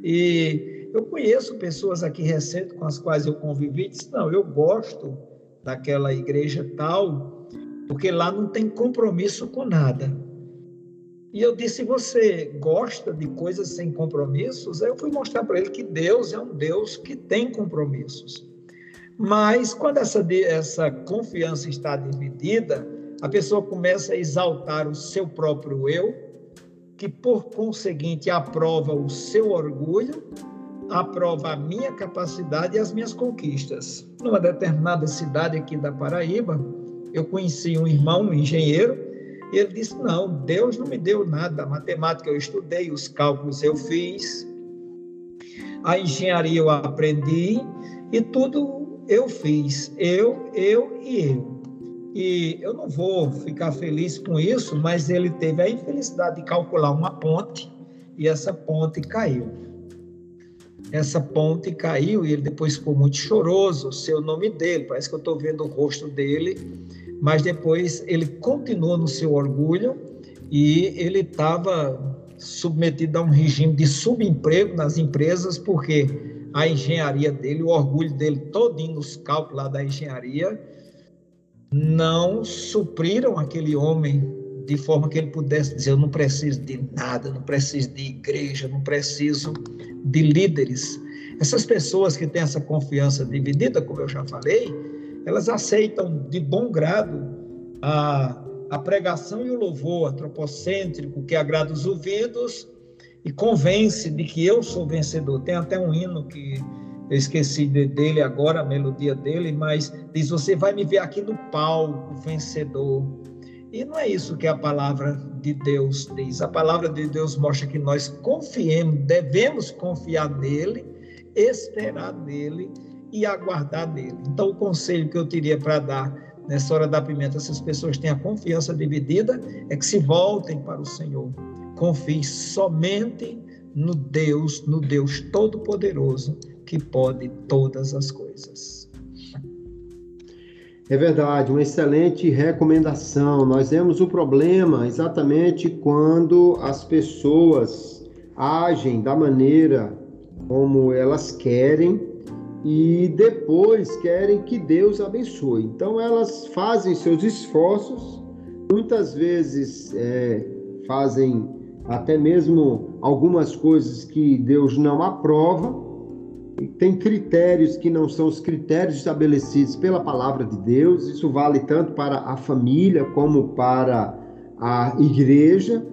e eu conheço pessoas aqui recentes com as quais eu convivi e disse, não, eu gosto daquela igreja tal, porque lá não tem compromisso com nada. E eu disse: Você gosta de coisas sem compromissos? Aí eu fui mostrar para ele que Deus é um Deus que tem compromissos. Mas quando essa, essa confiança está dividida, a pessoa começa a exaltar o seu próprio eu, que por conseguinte aprova o seu orgulho, aprova a minha capacidade e as minhas conquistas. Numa determinada cidade aqui da Paraíba, eu conheci um irmão, um engenheiro, e ele disse: Não, Deus não me deu nada. A matemática eu estudei, os cálculos eu fiz, a engenharia eu aprendi e tudo eu fiz, eu, eu e eu. E eu não vou ficar feliz com isso, mas ele teve a infelicidade de calcular uma ponte e essa ponte caiu. Essa ponte caiu e ele depois ficou muito choroso. Seu nome dele, parece que eu estou vendo o rosto dele mas depois ele continuou no seu orgulho e ele estava submetido a um regime de subemprego nas empresas, porque a engenharia dele, o orgulho dele todinho nos cálculos lá da engenharia, não supriram aquele homem de forma que ele pudesse dizer: Eu não preciso de nada, não preciso de igreja, não preciso de líderes. Essas pessoas que têm essa confiança dividida, como eu já falei, elas aceitam de bom grado a, a pregação e o louvor antropocêntrico que agrada os ouvidos e convence de que eu sou vencedor. Tem até um hino que eu esqueci dele agora, a melodia dele, mas diz: Você vai me ver aqui no palco, vencedor. E não é isso que a palavra de Deus diz. A palavra de Deus mostra que nós confiemos, devemos confiar nele, esperar nele e aguardar nele. Então, o conselho que eu teria para dar nessa hora da pimenta, se as pessoas têm a confiança dividida, é que se voltem para o Senhor. Confie somente no Deus, no Deus Todo-Poderoso, que pode todas as coisas. É verdade, uma excelente recomendação. Nós temos o problema exatamente quando as pessoas agem da maneira como elas querem e depois querem que Deus abençoe. Então elas fazem seus esforços, muitas vezes é, fazem até mesmo algumas coisas que Deus não aprova, tem critérios que não são os critérios estabelecidos pela palavra de Deus, isso vale tanto para a família como para a igreja.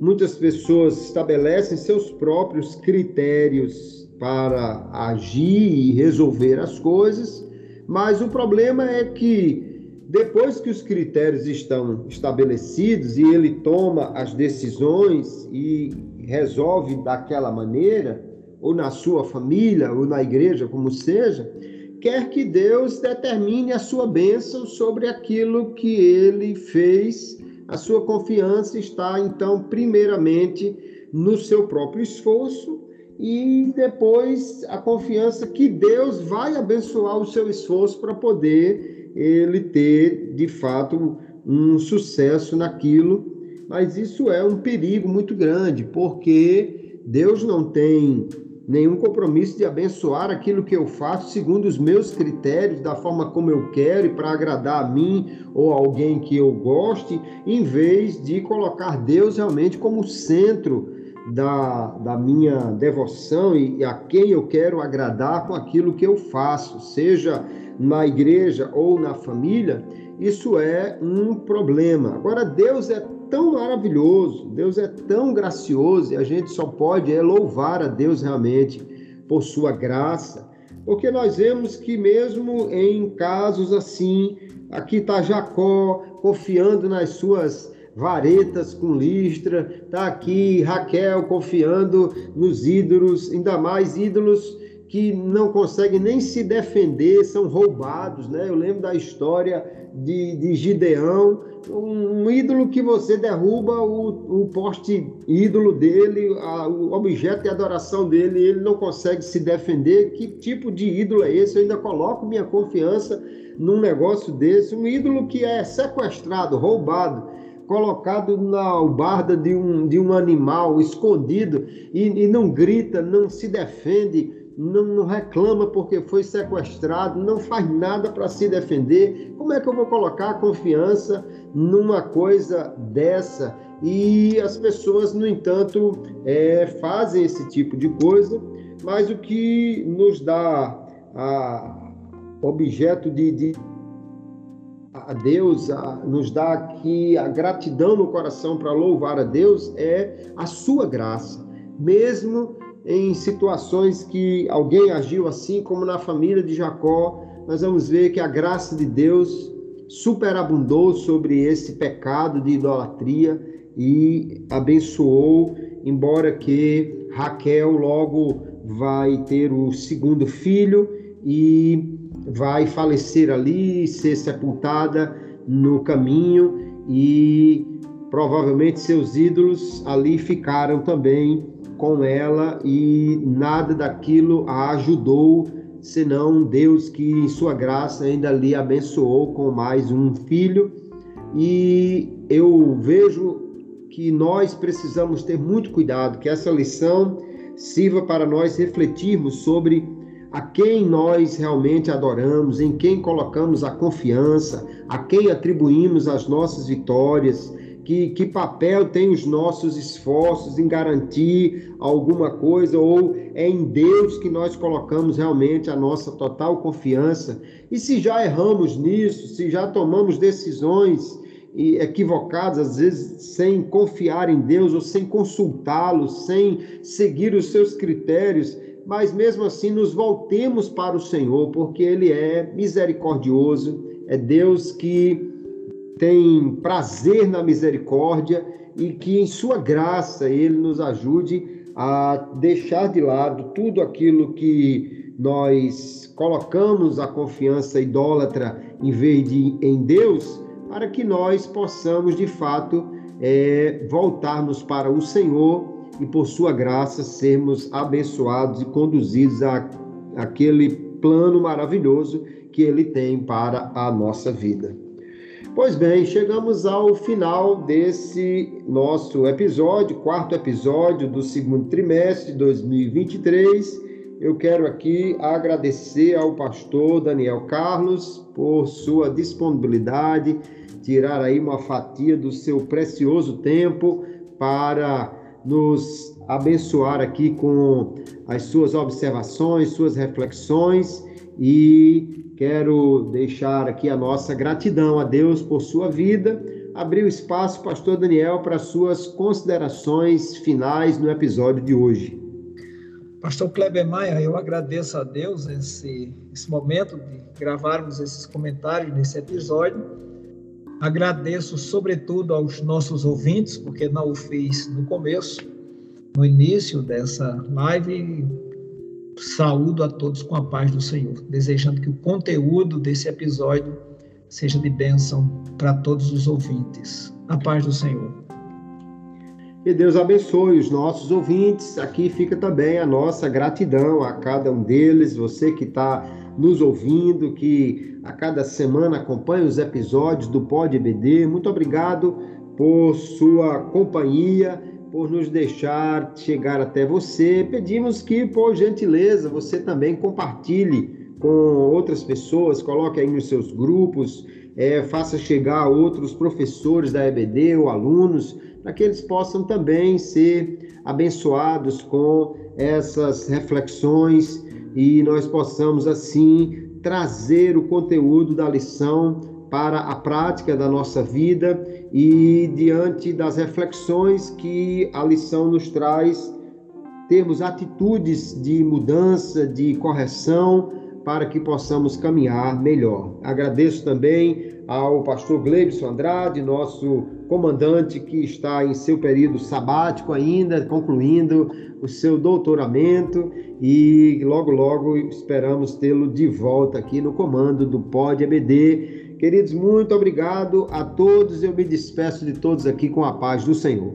Muitas pessoas estabelecem seus próprios critérios para agir e resolver as coisas, mas o problema é que depois que os critérios estão estabelecidos e ele toma as decisões e resolve daquela maneira, ou na sua família, ou na igreja, como seja, quer que Deus determine a sua bênção sobre aquilo que ele fez. A sua confiança está, então, primeiramente no seu próprio esforço e depois a confiança que Deus vai abençoar o seu esforço para poder ele ter de fato um sucesso naquilo. Mas isso é um perigo muito grande, porque Deus não tem nenhum compromisso de abençoar aquilo que eu faço segundo os meus critérios, da forma como eu quero e para agradar a mim ou alguém que eu goste, em vez de colocar Deus realmente como centro da, da minha devoção e a quem eu quero agradar com aquilo que eu faço, seja na igreja ou na família, isso é um problema. Agora, Deus é tão maravilhoso, Deus é tão gracioso e a gente só pode é louvar a Deus realmente por sua graça, porque nós vemos que mesmo em casos assim, aqui está Jacó confiando nas suas varetas com listra, tá aqui Raquel confiando nos ídolos, ainda mais ídolos que não conseguem nem se defender, são roubados, né? Eu lembro da história de, de Gideão, um, ídolo que você derruba o, o poste ídolo dele, a, o objeto de adoração dele, ele não consegue se defender. Que tipo de ídolo é esse? Eu ainda coloco minha confiança num negócio desse, um ídolo que é sequestrado, roubado colocado na albarda de um, de um animal escondido e, e não grita, não se defende, não, não reclama porque foi sequestrado, não faz nada para se defender. Como é que eu vou colocar confiança numa coisa dessa? E as pessoas, no entanto, é, fazem esse tipo de coisa, mas o que nos dá a objeto de, de a Deus, a, nos dá aqui a gratidão no coração para louvar a Deus é a sua graça. Mesmo em situações que alguém agiu assim, como na família de Jacó, nós vamos ver que a graça de Deus superabundou sobre esse pecado de idolatria e abençoou, embora que Raquel logo vai ter o segundo filho e vai falecer ali, ser sepultada no caminho e provavelmente seus ídolos ali ficaram também com ela e nada daquilo a ajudou, senão Deus que em sua graça ainda lhe abençoou com mais um filho. E eu vejo que nós precisamos ter muito cuidado, que essa lição sirva para nós refletirmos sobre a quem nós realmente adoramos, em quem colocamos a confiança, a quem atribuímos as nossas vitórias, que, que papel tem os nossos esforços em garantir alguma coisa, ou é em Deus que nós colocamos realmente a nossa total confiança. E se já erramos nisso, se já tomamos decisões equivocadas, às vezes sem confiar em Deus ou sem consultá-lo, sem seguir os seus critérios, mas mesmo assim nos voltemos para o Senhor, porque Ele é misericordioso, é Deus que tem prazer na misericórdia e que em sua graça ele nos ajude a deixar de lado tudo aquilo que nós colocamos a confiança idólatra em vez de em Deus, para que nós possamos de fato é, voltarmos para o Senhor e por sua graça sermos abençoados e conduzidos a aquele plano maravilhoso que ele tem para a nossa vida. Pois bem, chegamos ao final desse nosso episódio, quarto episódio do segundo trimestre de 2023. Eu quero aqui agradecer ao pastor Daniel Carlos por sua disponibilidade, tirar aí uma fatia do seu precioso tempo para nos abençoar aqui com as suas observações, suas reflexões e quero deixar aqui a nossa gratidão a Deus por sua vida. Abrir o espaço, Pastor Daniel, para suas considerações finais no episódio de hoje. Pastor Kleber Maia, eu agradeço a Deus esse, esse momento de gravarmos esses comentários nesse episódio. Agradeço, sobretudo, aos nossos ouvintes, porque não o fiz no começo, no início dessa live, Saúdo a todos com a paz do Senhor, desejando que o conteúdo desse episódio seja de bênção para todos os ouvintes. A paz do Senhor. E Deus abençoe os nossos ouvintes. Aqui fica também a nossa gratidão a cada um deles, você que está nos ouvindo, que a cada semana acompanha os episódios do Pod EBD. Muito obrigado por sua companhia por nos deixar chegar até você. Pedimos que, por gentileza, você também compartilhe com outras pessoas, coloque aí nos seus grupos, é, faça chegar a outros professores da EBD ou alunos, para que eles possam também ser abençoados com essas reflexões e nós possamos, assim, trazer o conteúdo da lição para a prática da nossa vida e diante das reflexões que a lição nos traz, termos atitudes de mudança, de correção, para que possamos caminhar melhor. Agradeço também ao pastor Gleibson Andrade, nosso comandante que está em seu período sabático ainda, concluindo o seu doutoramento e logo logo esperamos tê-lo de volta aqui no comando do Pod EBD Queridos, muito obrigado a todos. Eu me despeço de todos aqui com a paz do Senhor.